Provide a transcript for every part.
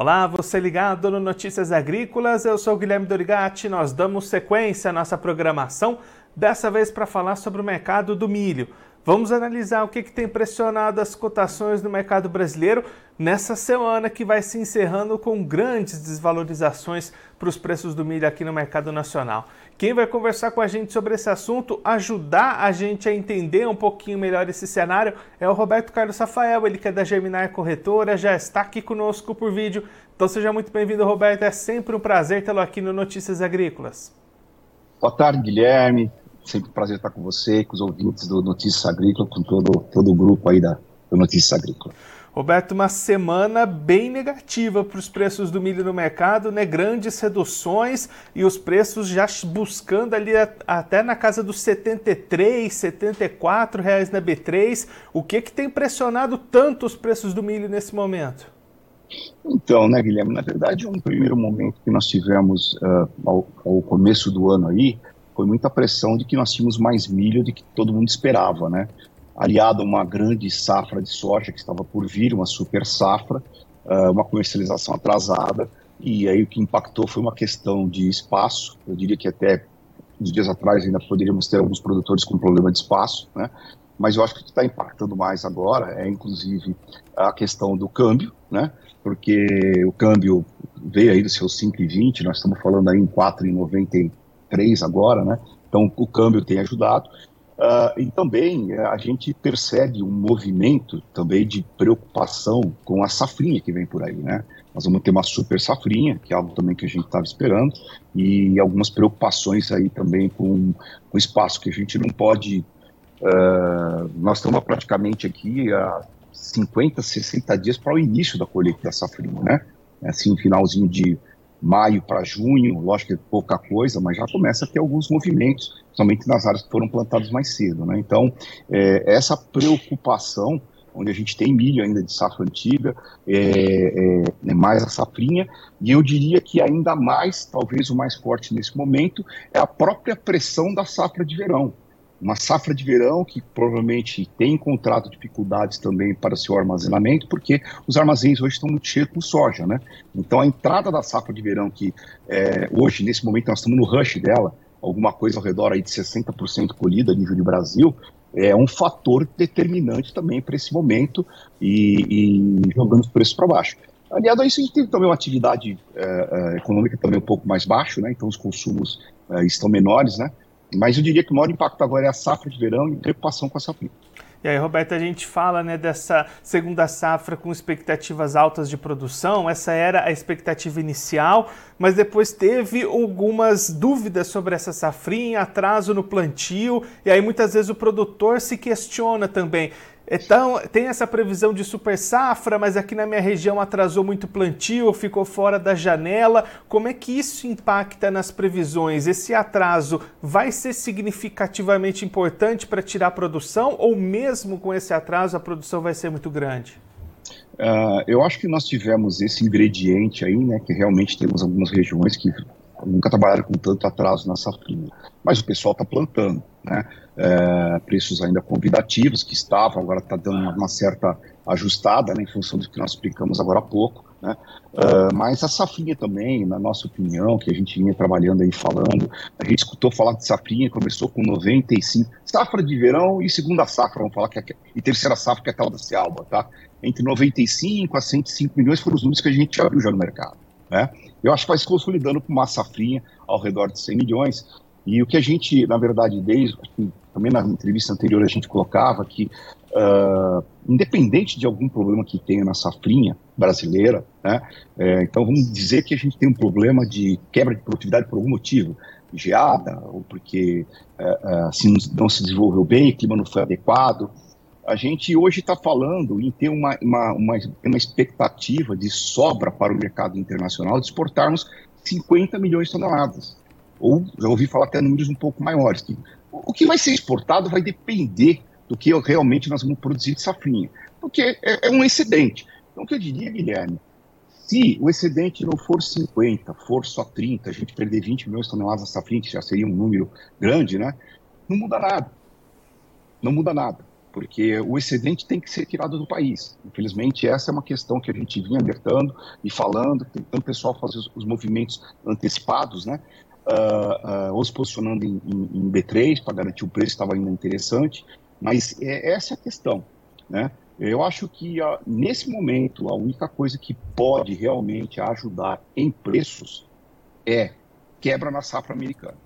Olá, você ligado no Notícias Agrícolas, eu sou Guilherme Dorigati, nós damos sequência à nossa programação, dessa vez para falar sobre o mercado do milho. Vamos analisar o que, que, tem pressionado as cotações no mercado brasileiro nessa semana que vai se encerrando com grandes desvalorizações para os preços do milho aqui no mercado nacional. Quem vai conversar com a gente sobre esse assunto, ajudar a gente a entender um pouquinho melhor esse cenário, é o Roberto Carlos Rafael, ele que é da Germinar Corretora, já está aqui conosco por vídeo. Então seja muito bem-vindo, Roberto. É sempre um prazer tê-lo aqui no Notícias Agrícolas. Boa tarde, Guilherme. Sempre um prazer estar com você, com os ouvintes do Notícias Agrícolas, com todo, todo o grupo aí da, do Notícias Agrícolas. Roberto, uma semana bem negativa para os preços do milho no mercado, né? Grandes reduções e os preços já buscando ali até na casa dos 73, 74 reais na B3. O que que tem pressionado tanto os preços do milho nesse momento? Então, né, Guilherme, na verdade, um primeiro momento que nós tivemos uh, ao, ao, começo do ano aí, foi muita pressão de que nós tínhamos mais milho do que todo mundo esperava, né? Aliado a uma grande safra de soja que estava por vir, uma super safra, uh, uma comercialização atrasada, e aí o que impactou foi uma questão de espaço. Eu diria que até uns dias atrás ainda poderíamos ter alguns produtores com problema de espaço, né? Mas eu acho que o que está impactando mais agora é, inclusive, a questão do câmbio, né? Porque o câmbio veio aí do seu 5,20, nós estamos falando aí em 4,90 três agora, né? Então o câmbio tem ajudado. Uh, e também uh, a gente percebe um movimento também de preocupação com a safrinha que vem por aí, né? Nós vamos ter uma super safrinha, que é algo também que a gente estava esperando, e algumas preocupações aí também com o espaço que a gente não pode. Uh, nós estamos praticamente aqui há 50, 60 dias para o início da colheita da safrinha, né? Assim, finalzinho de maio para junho, lógico que é pouca coisa, mas já começa a ter alguns movimentos, somente nas áreas que foram plantadas mais cedo. Né? Então, é, essa preocupação, onde a gente tem milho ainda de safra antiga, é, é, é, mais a safrinha, e eu diria que ainda mais, talvez o mais forte nesse momento, é a própria pressão da safra de verão uma safra de verão que provavelmente tem encontrado dificuldades também para seu armazenamento, porque os armazéns hoje estão muito cheios com soja, né? Então a entrada da safra de verão, que é, hoje, nesse momento, nós estamos no rush dela, alguma coisa ao redor aí de 60% colhida a nível de Brasil, é um fator determinante também para esse momento e, e, jogando os preços para baixo. Aliado a isso, a gente tem também uma atividade é, é, econômica também um pouco mais baixa, né? Então os consumos é, estão menores, né? Mas eu diria que o maior impacto agora é a safra de verão e preocupação com a safra. E aí, Roberto, a gente fala né, dessa segunda safra com expectativas altas de produção. Essa era a expectativa inicial, mas depois teve algumas dúvidas sobre essa safrinha, atraso no plantio, e aí muitas vezes o produtor se questiona também. Então, tem essa previsão de super safra, mas aqui na minha região atrasou muito plantio, ficou fora da janela. Como é que isso impacta nas previsões? Esse atraso vai ser significativamente importante para tirar a produção ou mesmo com esse atraso a produção vai ser muito grande? Uh, eu acho que nós tivemos esse ingrediente aí, né, que realmente temos algumas regiões que nunca trabalharam com tanto atraso na safrinha. Mas o pessoal está plantando, né? É, preços ainda convidativos que estavam, agora está dando uma, uma, certa ajustada, né, em função do que nós explicamos agora há pouco, né? Uh, mas a safrinha também, na nossa opinião, que a gente vinha trabalhando aí falando, a gente escutou falar de safrinha, começou com 95, safra de verão e segunda safra, vamos falar que é, e terceira safra, que é tal da Cialba, tá? Entre 95 a 105 milhões foram os números que a gente viu já no mercado, né? Eu acho que vai se consolidando com uma safrinha ao redor de 100 milhões. E o que a gente, na verdade, desde também na entrevista anterior a gente colocava que, uh, independente de algum problema que tenha na safrinha brasileira, né, é, então vamos dizer que a gente tem um problema de quebra de produtividade por algum motivo, geada, ou porque uh, uh, não se desenvolveu bem, o clima não foi adequado, a gente hoje está falando em ter uma, uma, uma, uma, expectativa de sobra para o mercado internacional de exportarmos 50 milhões de toneladas. Ou já ouvi falar até números um pouco maiores. Que, o que vai ser exportado vai depender do que realmente nós vamos produzir de safrinha. Porque é, é um excedente. Então, o que eu diria, Guilherme, se o excedente não for 50, for só 30, a gente perder 20 milhões de toneladas de safrinha, que já seria um número grande, né? Não muda nada. Não muda nada porque o excedente tem que ser tirado do país. Infelizmente, essa é uma questão que a gente vinha alertando e falando, tentando o pessoal fazer os, os movimentos antecipados, né? Uh, uh, ou se posicionando em, em, em B3 para garantir o preço estava ainda interessante, mas é, essa é a questão, né? Eu acho que uh, nesse momento a única coisa que pode realmente ajudar em preços é quebra na safra americana,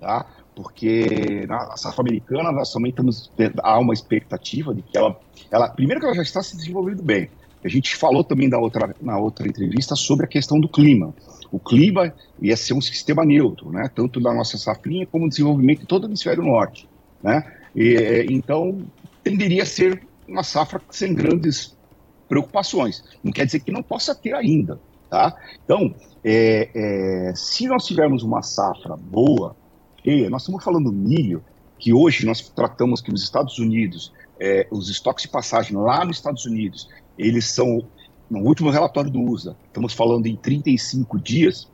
tá? Porque na safra americana nós também estamos há uma expectativa de que ela, ela primeiro que ela já está se desenvolvendo bem. A gente falou também da outra, na outra entrevista sobre a questão do clima. O clima ia ser um sistema neutro, né? Tanto da nossa safrinha como o desenvolvimento de todo o hemisfério norte, né? E, então tenderia a ser uma safra sem grandes preocupações. Não quer dizer que não possa ter ainda, tá? Então, é, é, se nós tivermos uma safra boa, cheia, nós estamos falando milho, que hoje nós tratamos que nos Estados Unidos, é, os estoques de passagem lá nos Estados Unidos, eles são, no último relatório do USA, estamos falando em 35 dias,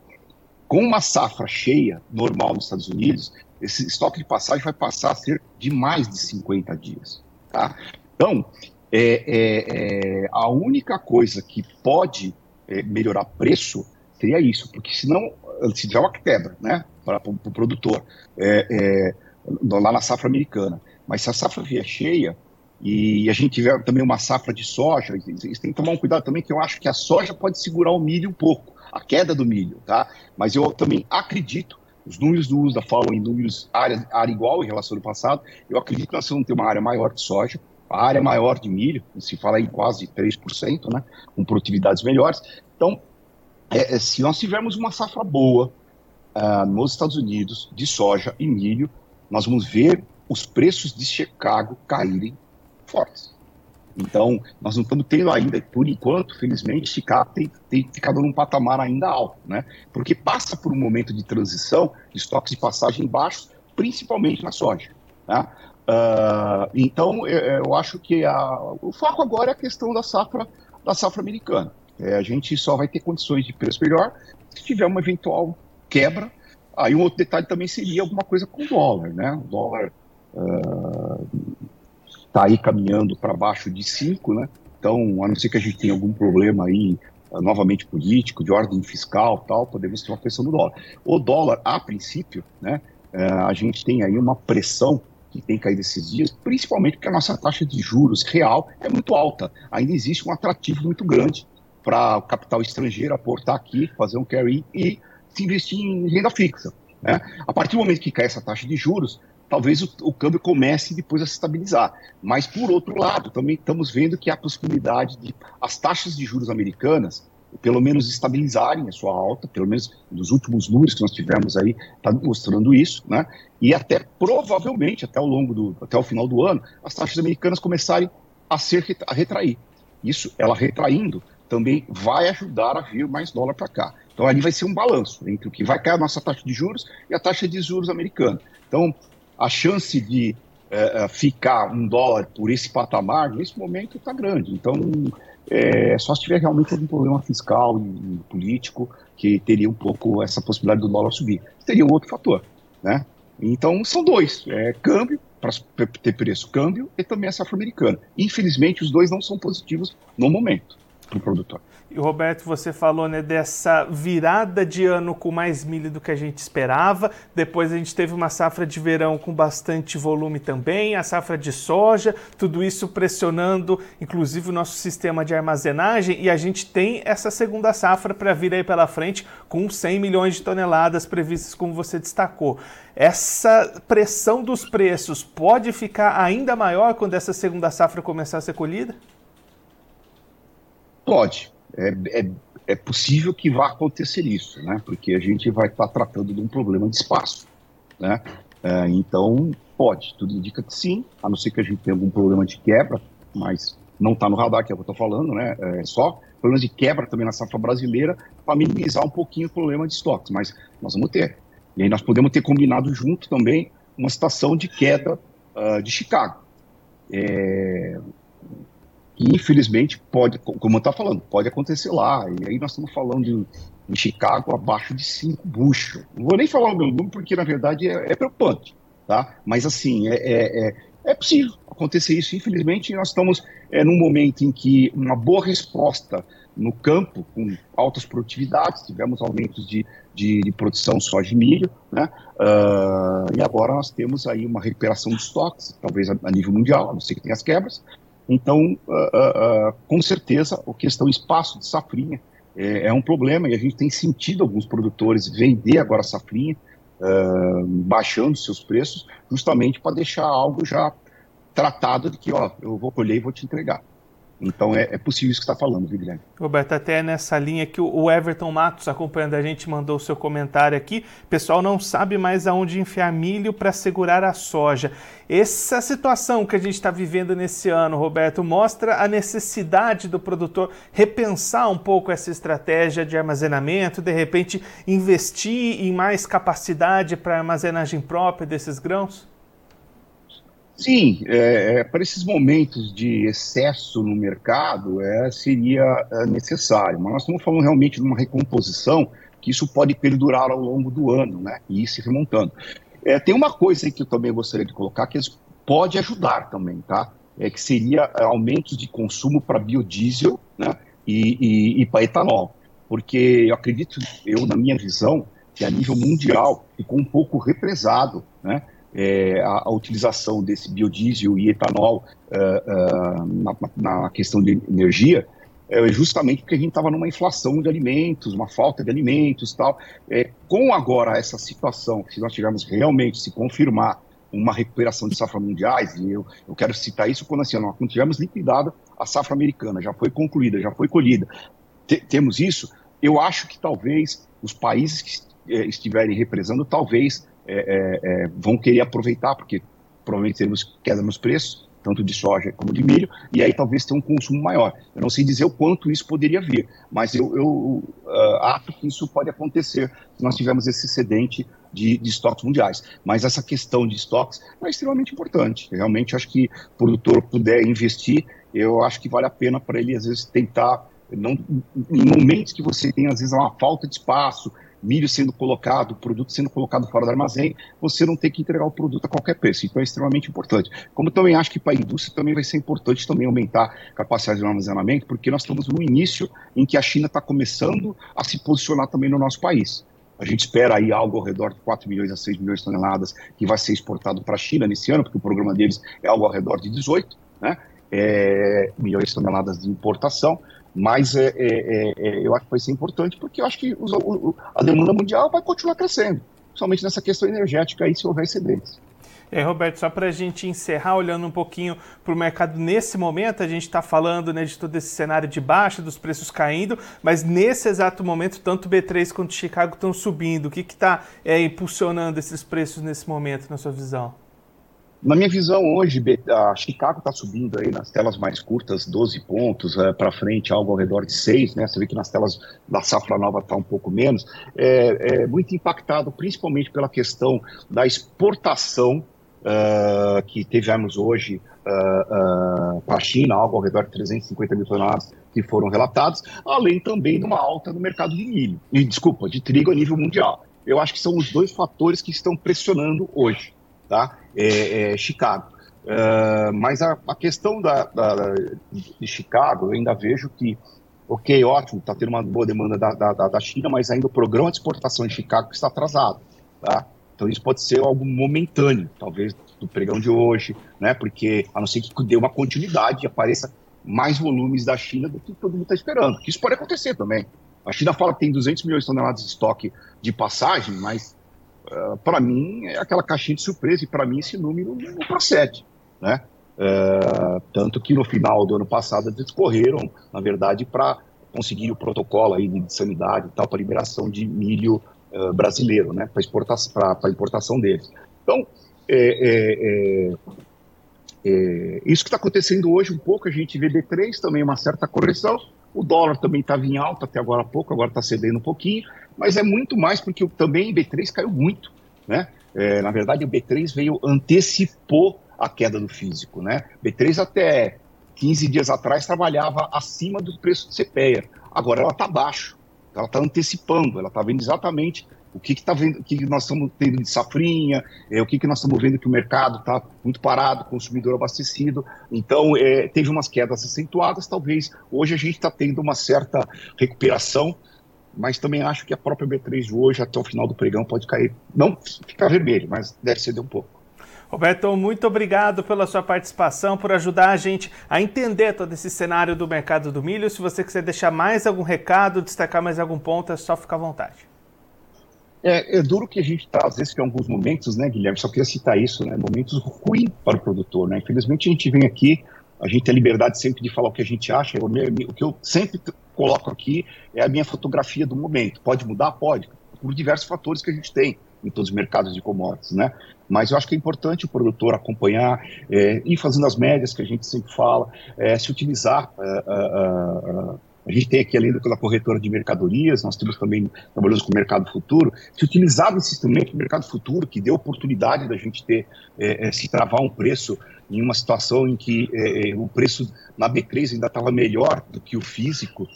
com uma safra cheia, normal nos Estados Unidos, esse estoque de passagem vai passar a ser de mais de 50 dias. Tá? Então, é, é, é, a única coisa que pode é, melhorar preço seria isso, porque senão, se tiver uma quebra, né, para o pro produtor, é, é, lá na safra americana, mas se a safra vier cheia, e a gente tiver também uma safra de soja, vocês têm que tomar um cuidado também, que eu acho que a soja pode segurar o milho um pouco, a queda do milho, tá? Mas eu também acredito, os números do USDA falam em números área, área igual em relação ao passado, eu acredito que nós vamos ter uma área maior de soja, a área maior de milho, se fala em quase 3%, né, com produtividades melhores. Então, é, é, se nós tivermos uma safra boa uh, nos Estados Unidos de soja e milho, nós vamos ver os preços de Chicago caírem fortes. Então, nós não estamos tendo ainda, por enquanto, felizmente, Chicago tem, tem ficado num patamar ainda alto, né? Porque passa por um momento de transição, de estoques de passagem baixos, principalmente na soja. Né? Uh, então, eu, eu, acho que a, o foco agora é a questão da safra, da safra americana. É, a gente só vai ter condições de preço melhor se tiver uma eventual quebra. Aí um outro detalhe também seria alguma coisa com o dólar, né? O dólar está aí caminhando para baixo de 5, né? Então, a não ser que a gente tenha algum problema aí, uh, novamente político, de ordem fiscal tal, podemos ter uma pressão do dólar. O dólar, a princípio, né? Uh, a gente tem aí uma pressão que tem caído esses dias, principalmente porque a nossa taxa de juros real é muito alta. Ainda existe um atrativo muito grande para o capital estrangeiro aportar aqui, fazer um carry e se investir em renda fixa. Né? A partir do momento que cai essa taxa de juros, talvez o, o, câmbio comece depois a se estabilizar. Mas, por outro lado, também estamos vendo que há possibilidade de as taxas de juros americanas, pelo menos estabilizarem a sua alta, pelo menos nos últimos números que nós tivemos aí, está mostrando isso, né? E até provavelmente, até ao longo do, até o final do ano, as taxas americanas começarem a ser a retrair. Isso, ela retraindo, também vai ajudar a vir mais dólar para cá. Então ali vai ser um balanço entre o que vai cair a nossa taxa de juros e a taxa de juros americana. Então a chance de é, ficar um dólar por esse patamar nesse momento está grande. Então é, só se tiver realmente algum problema fiscal e, e, político que teria um pouco essa possibilidade do dólar subir. Teria um outro fator, né? Então são dois: é, câmbio para ter preço, câmbio e também a safra americana. Infelizmente os dois não são positivos no momento para o produtor. E Roberto, você falou né, dessa virada de ano com mais milho do que a gente esperava. Depois a gente teve uma safra de verão com bastante volume também, a safra de soja, tudo isso pressionando, inclusive, o nosso sistema de armazenagem. E a gente tem essa segunda safra para vir aí pela frente com 100 milhões de toneladas previstas, como você destacou. Essa pressão dos preços pode ficar ainda maior quando essa segunda safra começar a ser colhida? Pode. É, é, é, possível que vá acontecer isso, né? Porque a gente vai estar tá tratando de um problema de espaço, né? É, então, pode. Tudo indica que sim, a não ser que a gente tenha algum problema de quebra, mas não está no radar, que é o que eu estou falando, né? É só problemas de quebra também na safra brasileira para minimizar um pouquinho o problema de estoques, mas nós vamos ter. E aí nós podemos ter combinado junto também uma situação de queda uh, de Chicago. É, que infelizmente pode, como eu estava falando, pode acontecer lá. E aí nós estamos falando de, em Chicago abaixo de 5 bushel. Não vou nem falar o meu número porque na verdade é, é preocupante, tá? Mas assim, é, é, é, é possível acontecer isso. Infelizmente, nós estamos é, num momento em que uma boa resposta no campo, com altas produtividades, tivemos aumentos de, de, de produção só de milho, né? Uh, e agora nós temos aí uma recuperação de estoques, talvez a, a nível mundial, a não ser que tenha as quebras. Então, uh, uh, com certeza, a questão espaço de safrinha é, é, um problema e a gente tem sentido alguns produtores vender agora safrinha, baixando seus preços, justamente para deixar algo já tratado de que, ó, eu vou colher e vou te entregar. Então é, é possível isso que está falando, viu, Guilherme? Roberto, até nessa linha que o Everton Matos, acompanhando a gente, mandou o seu comentário aqui. O pessoal não sabe mais aonde enfiar milho para segurar a soja. Essa situação que a gente está vivendo nesse ano, Roberto, mostra a necessidade do produtor repensar um pouco essa estratégia de armazenamento, de repente investir em mais capacidade para armazenagem própria desses grãos? Sim, é, é, para esses momentos de excesso no mercado é, seria é, necessário, mas nós estamos falando realmente de uma recomposição que isso pode perdurar ao longo do ano, né, e ir se remontando. É, tem uma coisa que eu também gostaria de colocar que pode ajudar também, tá? É que seria é, aumento de consumo para biodiesel, né, e, e, e para etanol, porque eu acredito, eu na minha visão, que a nível mundial ficou um pouco represado, né? É, a, a, utilização desse biodiesel e etanol uh, uh, na, na, questão de energia, é justamente porque a gente estava numa inflação de alimentos, uma falta de alimentos tal. É, com agora essa situação, se nós tivermos realmente se confirmar uma recuperação de safra mundiais, e eu, eu quero citar isso quando assim, nós tivermos liquidado a safra americana, já foi concluída, já foi colhida, temos isso, eu acho que talvez os países que eh, estiverem represando, talvez é, é, é, vão querer aproveitar, porque provavelmente teremos queda nos preços, tanto de soja como de milho, e aí talvez tenha um consumo maior. Eu não sei dizer o quanto isso poderia vir, mas eu, eu uh, acho que isso pode acontecer se nós tivermos esse excedente de, de, estoques mundiais. Mas essa questão de estoques é extremamente importante. Realmente acho que o produtor puder investir, eu acho que vale a pena para ele, às vezes, tentar, não, em momentos que você tem, às vezes, uma falta de espaço, milho sendo colocado, produto sendo colocado fora do armazém, você não tem que entregar o produto a qualquer preço. Então é extremamente importante. Como também acho que para a indústria também vai ser importante também aumentar a capacidade de armazenamento, porque nós estamos no início em que a China está começando a se posicionar também no nosso país. A gente espera aí algo ao redor de 4 milhões a 6 milhões de toneladas que vai ser exportado para a China nesse ano, porque o programa deles é algo ao redor de 18 né? É, milhões de toneladas de importação. Mas é, é, é, é, eu acho que vai ser importante porque eu acho que os, o, a demanda mundial vai continuar crescendo, principalmente nessa questão energética aí, se houver excedentes. É, Roberto, só para a gente encerrar, olhando um pouquinho para o mercado nesse momento, a gente está falando né, de todo esse cenário de baixa, dos preços caindo, mas nesse exato momento, tanto B3 quanto Chicago estão subindo. O que está é, impulsionando esses preços nesse momento, na sua visão? Na minha visão, hoje, a Chicago está subindo aí nas telas mais curtas 12 pontos, é, para frente algo ao redor de 6, né? Você vê que nas telas da safra nova está um pouco menos. É, é, muito impactado principalmente pela questão da exportação uh, que tivemos hoje uh, uh, para a China, algo ao redor de 350 mil toneladas que foram relatados, além também de uma alta no mercado de milho, e, desculpa, de trigo a nível mundial. Eu acho que são os dois fatores que estão pressionando hoje tá? É, é Chicago. Uh, mas a, a questão da, da, de Chicago, eu ainda vejo que, ok, ótimo, está tendo uma boa demanda da, da, da, China, mas ainda o programa de exportação de Chicago está atrasado, tá? Então isso pode ser algo momentâneo, talvez do pregão de hoje, né? Porque a não ser que dê uma continuidade e apareça mais volumes da China do que todo mundo está esperando, que isso pode acontecer também. A China fala que tem 200 milhões de toneladas de estoque de passagem, mas uh, para mim, é aquela caixinha de surpresa, e para mim esse número não procede, né? Uh, tanto que no final do ano passado eles correram, na verdade, para conseguir o protocolo aí de sanidade e tal, para liberação de milho uh, brasileiro, né, para exportação, para importação deles. Então, é, é, é, é isso que está acontecendo hoje um pouco, a gente vê D3 também uma certa correção, o dólar também estava em alta até agora há pouco, agora está cedendo um pouquinho, mas é muito mais porque também o B3 caiu muito, né? É, na verdade, o B3 veio, antecipou a queda do físico, né? B3 até 15 dias atrás trabalhava acima do preço do CPEA, agora ela está abaixo, ela está antecipando, ela está vendo exatamente O que, que, tá vendo, o que, que nós estamos tendo de safrinha, é, o que, que nós estamos vendo que o mercado está muito parado, consumidor abastecido. Então, é, teve umas quedas acentuadas, talvez. Hoje a gente está tendo uma certa recuperação, mas também acho que a própria B3 de hoje, até o final do pregão, pode cair. Não ficar vermelho, mas deve ceder um pouco. Roberto, muito obrigado pela sua participação, por ajudar a gente a entender todo esse cenário do mercado do milho. Se você quiser deixar mais algum recado, destacar mais algum ponto, é só ficar à vontade. É, é duro que a gente está, às vezes, em alguns momentos, né, Guilherme? Só queria citar isso, né? Momentos ruins para o produtor, né? Infelizmente, a gente vem aqui, a gente tem a liberdade sempre de falar o que a gente acha. o que eu sempre coloco aqui é a minha fotografia do momento. Pode mudar? Pode, por diversos fatores que a gente tem em todos os mercados de commodities, né? Mas eu acho que é importante o produtor acompanhar, é, ir fazendo as médias que a gente sempre fala, é, se utilizar. É, é, é, a gente tem aqui, além da corretora de mercadorias, nós temos também, trabalhamos com o mercado futuro, se utilizar desse instrumento do mercado futuro, que deu oportunidade da gente ter, se travar um preço em uma situação em que o preço na B3 ainda estava melhor do que o físico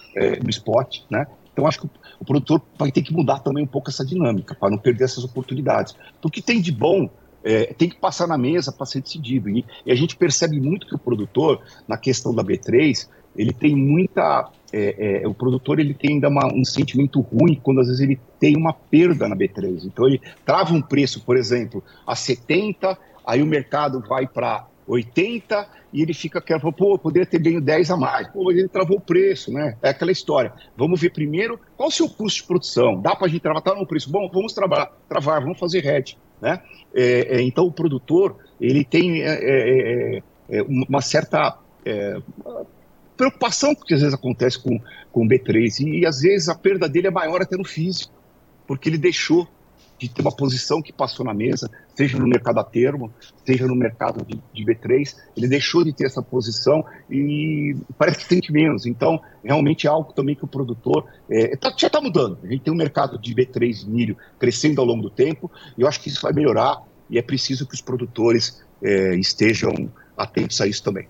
no spot, né? Então, acho que o produtor vai ter que mudar também um pouco essa dinâmica, para não perder essas oportunidades. O que tem de bom é, tem que passar na mesa para ser decidido. E, e, a gente percebe muito que o produtor, na questão da B3, ele tem muita. É, é, o produtor ele tem ainda uma, um sentimento ruim quando às vezes ele tem uma perda na B3. Então ele trava um preço, por exemplo, a 70, aí o mercado vai para 80 e ele fica querendo, pô, poderia ter ganho 10 a mais. Pô, mas ele travou o preço, né? É aquela história. Vamos ver primeiro qual o seu custo de produção. Dá para a gente travar, tá no preço. Bom, vamos travar, travar vamos fazer hedge, né? É, é, então o produtor, ele tem é, é, é, é uma certa preocupação que às vezes acontece com, com o B3 e, e às vezes a perda dele é maior até no físico, porque ele deixou de ter uma posição que passou na mesa, seja no mercado a termo, seja no mercado de, de B3, ele deixou de ter essa posição e parece que sente menos. Então, realmente é algo também que o produtor é, tá, já está mudando. A gente tem um mercado de B3 de milho crescendo ao longo do tempo e eu acho que isso vai melhorar e é preciso que os produtores é, estejam atentos a isso também.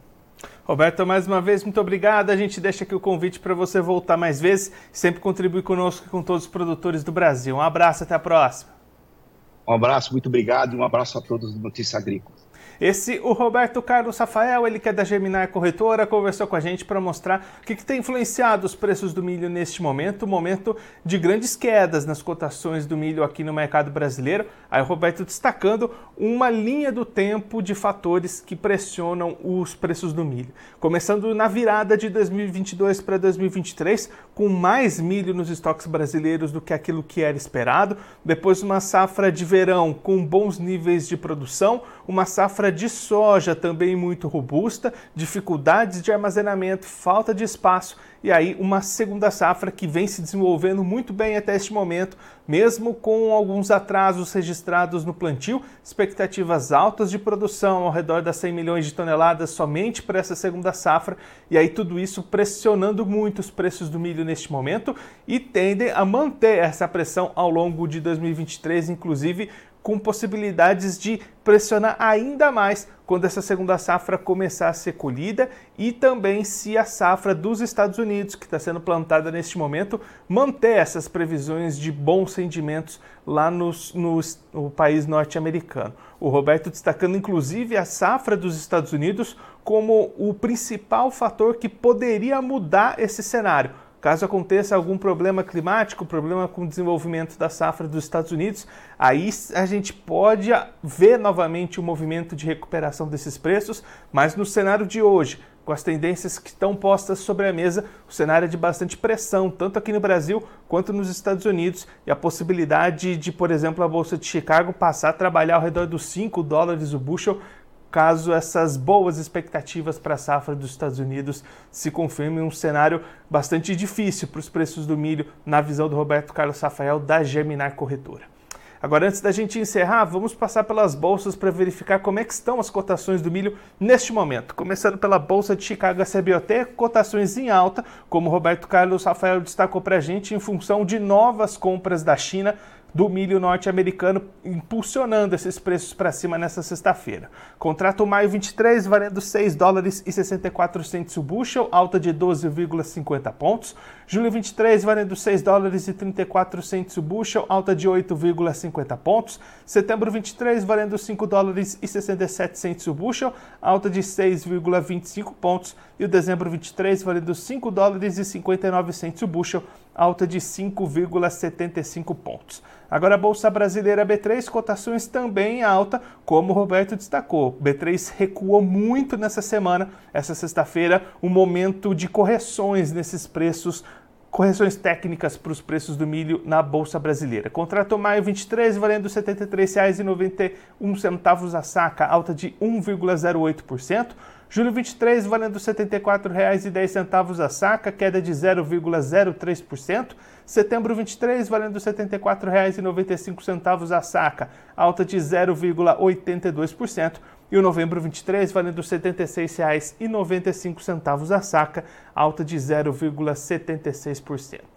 Roberto, mais uma vez, muito obrigado. A gente deixa aqui o convite para você voltar mais vezes, sempre contribuir conosco e com todos os produtores do Brasil. Um abraço, até a próxima. Um abraço, muito obrigado e um abraço a todos do Notícia Agrícola. Esse, o Roberto Carlos Rafael, ele que é da Geminar Corretora, conversou com a gente para mostrar o que, que, tem influenciado os preços do milho neste momento, momento de grandes quedas nas cotações do milho aqui no mercado brasileiro. Aí o Roberto destacando uma linha do tempo de fatores que pressionam os preços do milho. Começando na virada de 2022 para 2023, com mais milho nos estoques brasileiros do que aquilo que era esperado, depois uma safra de verão com bons níveis de produção, uma safra de soja também muito robusta, dificuldades de armazenamento, falta de espaço e aí uma segunda safra que vem se desenvolvendo muito bem até este momento, mesmo com alguns atrasos registrados no plantio, expectativas altas de produção ao redor das 100 milhões de toneladas somente para essa segunda safra, e aí tudo isso pressionando muito os preços do milho neste momento e tendem a manter essa pressão ao longo de 2023, inclusive com possibilidades de pressionar ainda mais quando essa segunda safra começar a ser colhida e também se a safra dos Estados Unidos, que está sendo plantada neste momento, manter essas previsões de bons rendimentos lá no, no, no país norte-americano. O Roberto destacando inclusive a safra dos Estados Unidos como o principal fator que poderia mudar esse cenário Caso aconteça algum problema climático, problema com o desenvolvimento da safra dos Estados Unidos, aí a gente pode ver novamente o movimento de recuperação desses preços, mas no cenário de hoje, com as tendências que estão postas sobre a mesa, o cenário é de bastante pressão, tanto aqui no Brasil quanto nos Estados Unidos, e a possibilidade de, por exemplo, a Bolsa de Chicago passar a trabalhar ao redor dos 5 dólares o bushel caso essas boas expectativas para a safra dos Estados Unidos se confirmem um cenário bastante difícil para os preços do milho, na visão do Roberto Carlos Rafael da Germinar Corretora. Agora, antes da gente encerrar, vamos passar pelas bolsas para verificar como é que estão as cotações do milho neste momento. Começando pela Bolsa de Chicago CBOT, cotações em alta, como Roberto Carlos Rafael destacou para a gente, em função de novas compras da China do milho norte-americano, impulsionando esses preços para cima nessa sexta-feira. Contrato maio 23 valendo 6 dólares e 64 centos o bushel, alta de 12,50 pontos. Julho 23 valendo 6 dólares e 34 centos o bushel, alta de 8,50 pontos. Setembro 23 valendo 5 dólares e 67 centos o bushel, alta de 6,25 pontos. E o dezembro 23 valendo 5 dólares e 59 centos o bushel, alta de 5,75 pontos. Agora a Bolsa Brasileira B3, cotações também alta, como o Roberto destacou. B3 recuou muito nessa semana, essa sexta-feira, um momento de correções nesses preços correções técnicas para os preços do milho na Bolsa Brasileira. Contrato maio 23 valendo R$ 73,91 a saca, alta de 1,08%. Julho 23 valendo R$ 74,10 a saca, queda de 0,03%. Setembro 23 valendo R$ 74,95 a saca, alta de 0,82%. E o novembro 23 valendo R$ 76,95 a saca, alta de 0,76%.